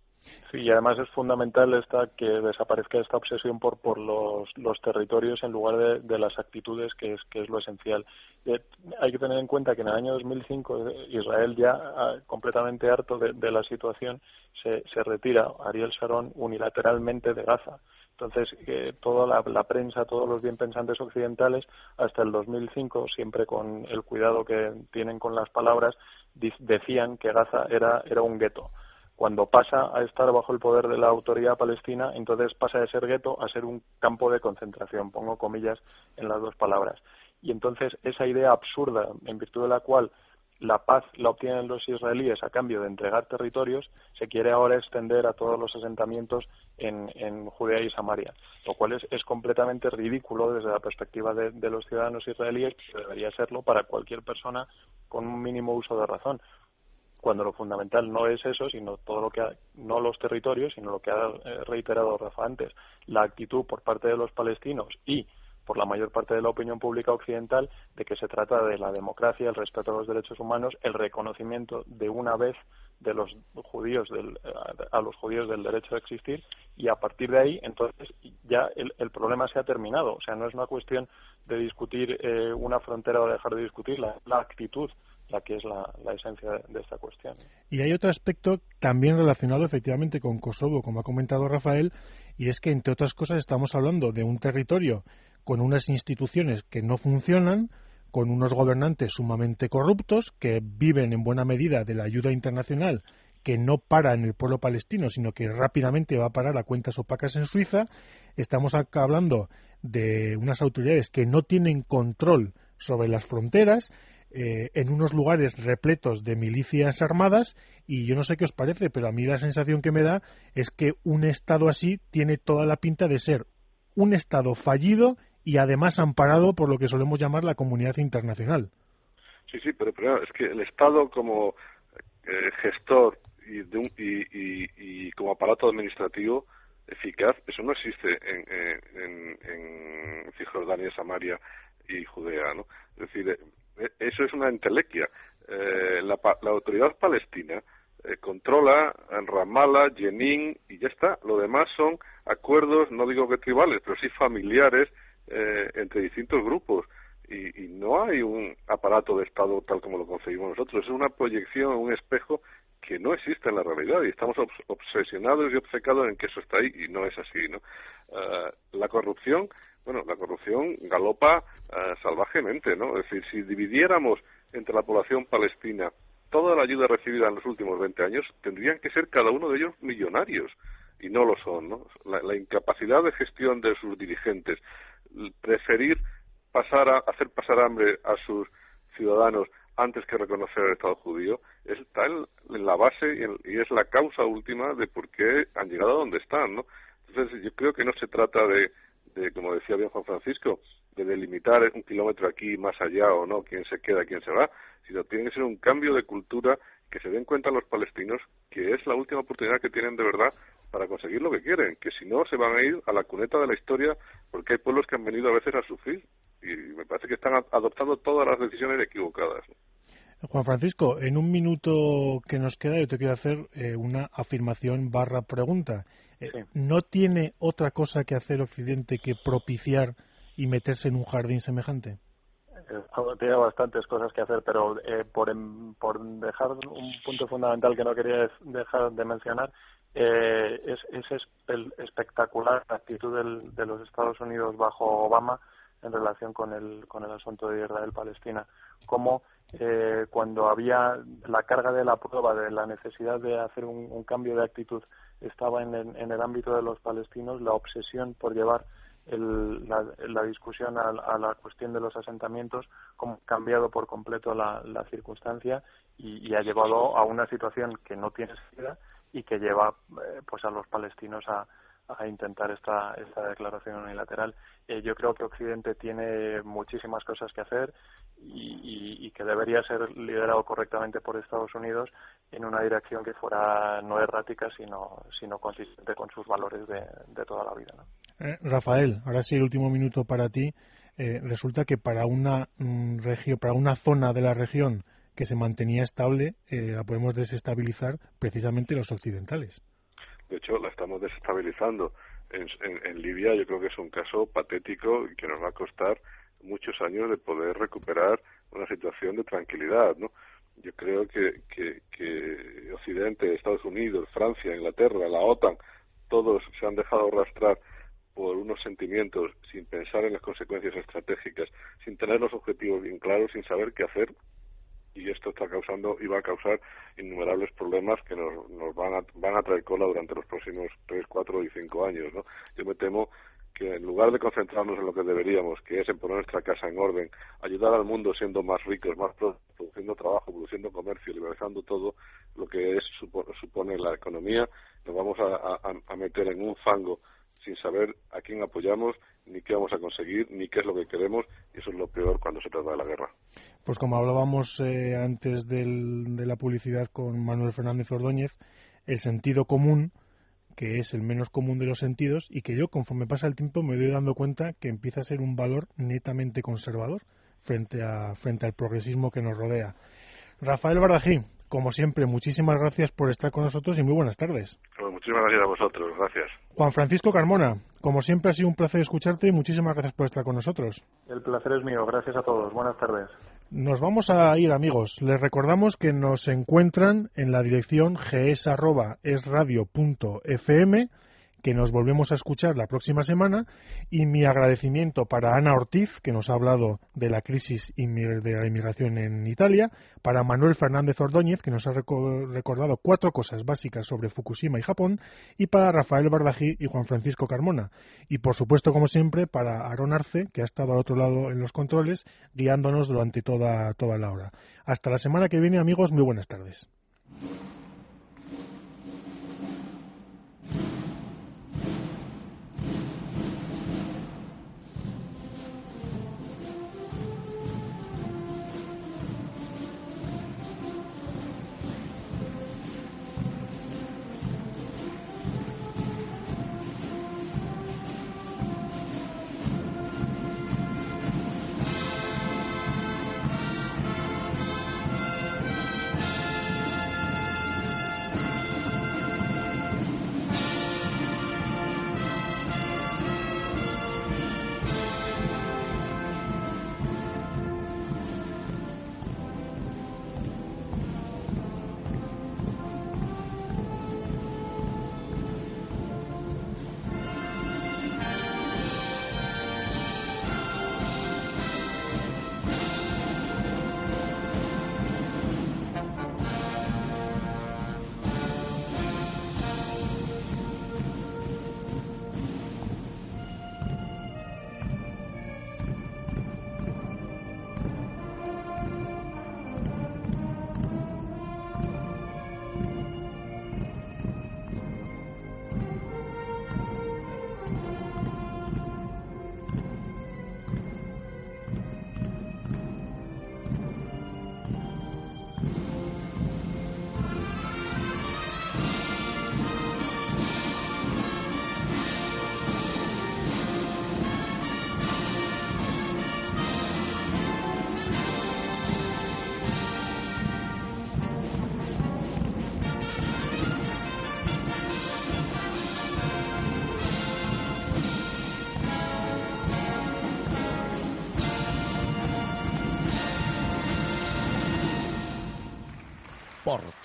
Sí, y además es fundamental esta que desaparezca esta obsesión por por los, los territorios en lugar de, las actitudes, que es que es lo esencial. Eh, hay que tener en cuenta que en el año 2005 eh, Israel ya ah, completamente harto de, de, la situación se, se retira Ariel Sharon unilateralmente de Gaza. Entonces, eh, toda la, la, prensa, todos los bien pensantes occidentales, hasta el 2005, siempre con el cuidado que tienen con las palabras, decían que Gaza era, era un gueto cuando pasa a estar bajo el poder de la autoridad palestina, entonces pasa de ser gueto a ser un campo de concentración, pongo comillas en las dos palabras. Y entonces esa idea absurda, en virtud de la cual la paz la obtienen los israelíes a cambio de entregar territorios, se quiere ahora extender a todos los asentamientos en, Judea y Samaria, lo cual es, completamente ridículo desde la perspectiva de, de los ciudadanos israelíes, que debería serlo para cualquier persona con un mínimo uso de razón cuando lo fundamental no es eso, sino todo lo que ha, no los territorios, sino lo que ha eh, reiterado Rafa antes, la actitud por parte de los palestinos y por la mayor parte de la opinión pública occidental de que se trata de la democracia, el respeto a los derechos humanos, el reconocimiento de una vez de los judíos del, eh, a los judíos del derecho a existir y a partir de ahí entonces ya el, problema se ha terminado. O sea no es una cuestión de discutir eh, una frontera o dejar de discutirla la actitud la que es la, esencia de, esta cuestión. Y hay otro aspecto también relacionado efectivamente con Kosovo, como ha comentado Rafael, y es que, entre otras cosas, estamos hablando de un territorio con unas instituciones que no funcionan, con unos gobernantes sumamente corruptos que viven en buena medida de la ayuda internacional que no para en el pueblo palestino, sino que rápidamente va a parar a cuentas opacas en Suiza. Estamos acá hablando de unas autoridades que no tienen control sobre las fronteras eh, en unos lugares repletos de milicias armadas y yo no sé qué os parece, pero a mí la sensación que me da es que un Estado así tiene toda la pinta de ser un Estado fallido y además amparado por lo que solemos llamar la comunidad internacional. Sí, sí, pero, pero es que el Estado como eh, gestor y, de un, y, y, y, como aparato administrativo eficaz, eso no existe en, en, en, en Cisjordania, Samaria y Judea, ¿no? Es decir, eh, eso es una entelequia. Eh, la, la, autoridad palestina eh, controla Ramallah, Jenin y ya está. Lo demás son acuerdos, no digo que tribales, pero sí familiares eh, entre distintos grupos. Y, y, no hay un aparato de Estado tal como lo concebimos nosotros. Es una proyección, un espejo que no existe en la realidad y estamos obs obsesionados y obcecados en que eso está ahí y no es así. ¿no? Uh, la corrupción bueno, la corrupción galopa uh, salvajemente, ¿no? Es decir, si dividiéramos entre la población palestina toda la ayuda recibida en los últimos 20 años, tendrían que ser cada uno de ellos millonarios y no lo son, ¿no? La, incapacidad de gestión de sus dirigentes, preferir pasar a, hacer pasar hambre a sus ciudadanos antes que reconocer el Estado judío, está en la base y, en, y, es la causa última de por qué han llegado a donde están, ¿no? Entonces yo creo que no se trata de de, como decía bien Juan Francisco, de delimitar un kilómetro aquí más allá o no, quién se queda, quién se va, sino tiene que ser un cambio de cultura que se den cuenta los palestinos que es la última oportunidad que tienen de verdad para conseguir lo que quieren, que si no se van a ir a la cuneta de la historia porque hay pueblos que han venido a veces a sufrir y me parece que están adoptando todas las decisiones equivocadas. Juan Francisco, en un minuto que nos queda yo te quiero hacer eh, una afirmación barra pregunta. Eh, sí. ¿No tiene otra cosa que hacer Occidente que propiciar y meterse en un jardín semejante? Eh, tiene bastantes cosas que hacer, pero eh, por, por dejar un punto fundamental que no quería dejar de mencionar, eh, es, es espectacular actitud del, de los Estados Unidos bajo Obama en relación con el, con el asunto de Israel-Palestina. Como eh, cuando había la carga de la prueba de la necesidad de hacer un, un cambio de actitud estaba en el, en el ámbito de los palestinos, la obsesión por llevar el, la, discusión a, a, la cuestión de los asentamientos como cambiado por completo la, la circunstancia y, y, ha llevado a una situación que no tiene salida y que lleva eh, pues a los palestinos a, a intentar esta, esta declaración unilateral. Eh, yo creo que Occidente tiene muchísimas cosas que hacer y, que debería ser liderado correctamente por Estados Unidos en una dirección que fuera no errática, sino, sino consistente con sus valores de, de toda la vida. Eh, Rafael, ahora sí el último minuto para ti. Eh, resulta que para una mm, para una zona de la región que se mantenía estable, la podemos desestabilizar precisamente los occidentales. De hecho, la estamos desestabilizando. En, en, Libia yo creo que es un caso patético y que nos va a costar muchos años de poder recuperar una situación de tranquilidad, ¿no? Yo creo que, que, que Occidente, Estados Unidos, Francia, Inglaterra, la OTAN, todos se han dejado arrastrar por unos sentimientos sin pensar en las consecuencias estratégicas, sin tener los objetivos bien claros, sin saber qué hacer y esto está causando y va a causar innumerables problemas que nos, nos van, a, van a traer cola durante los próximos tres, cuatro y cinco años. ¿no? Yo me temo que en lugar de concentrarnos en lo que deberíamos, que es en poner nuestra casa en orden, ayudar al mundo siendo más ricos, más produciendo trabajo, produciendo comercio, liberalizando todo lo que es supone la economía, nos vamos a meter en un fango sin saber a quién apoyamos, ni qué vamos a conseguir, ni qué es lo que queremos, y eso es lo peor cuando se trata de la guerra. Pues como hablábamos eh, antes de la publicidad con Manuel Fernández Ordóñez, el sentido común, que es el menos común de los sentidos, y que yo, conforme pasa el tiempo, me doy dando cuenta que empieza a ser un valor netamente conservador frente, a, frente al progresismo que nos rodea. Rafael Bardají, como siempre, muchísimas gracias por estar con nosotros y muy buenas tardes. muchísimas gracias a vosotros, gracias. Juan Francisco Carmona, como siempre ha sido un placer escucharte y muchísimas gracias por estar con nosotros. El placer es mío, gracias a todos, buenas tardes. Nos vamos a ir, amigos. Les recordamos que nos encuentran en la dirección gs.esradio.fm que nos volvemos a escuchar la próxima semana y mi agradecimiento para Ana Ortiz, que nos ha hablado de la crisis de la inmigración en Italia, para Manuel Fernández Ordóñez, que nos ha recordado cuatro cosas básicas sobre Fukushima y Japón, y para Rafael Bardají y Juan Francisco Carmona. Y por supuesto, como siempre, para Aaron Arce, que ha estado al otro lado en los controles, guiándonos durante toda, toda la hora. Hasta la semana que viene, amigos, muy buenas tardes.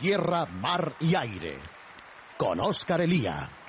Tierra, mar y aire. Con Oscar Elía.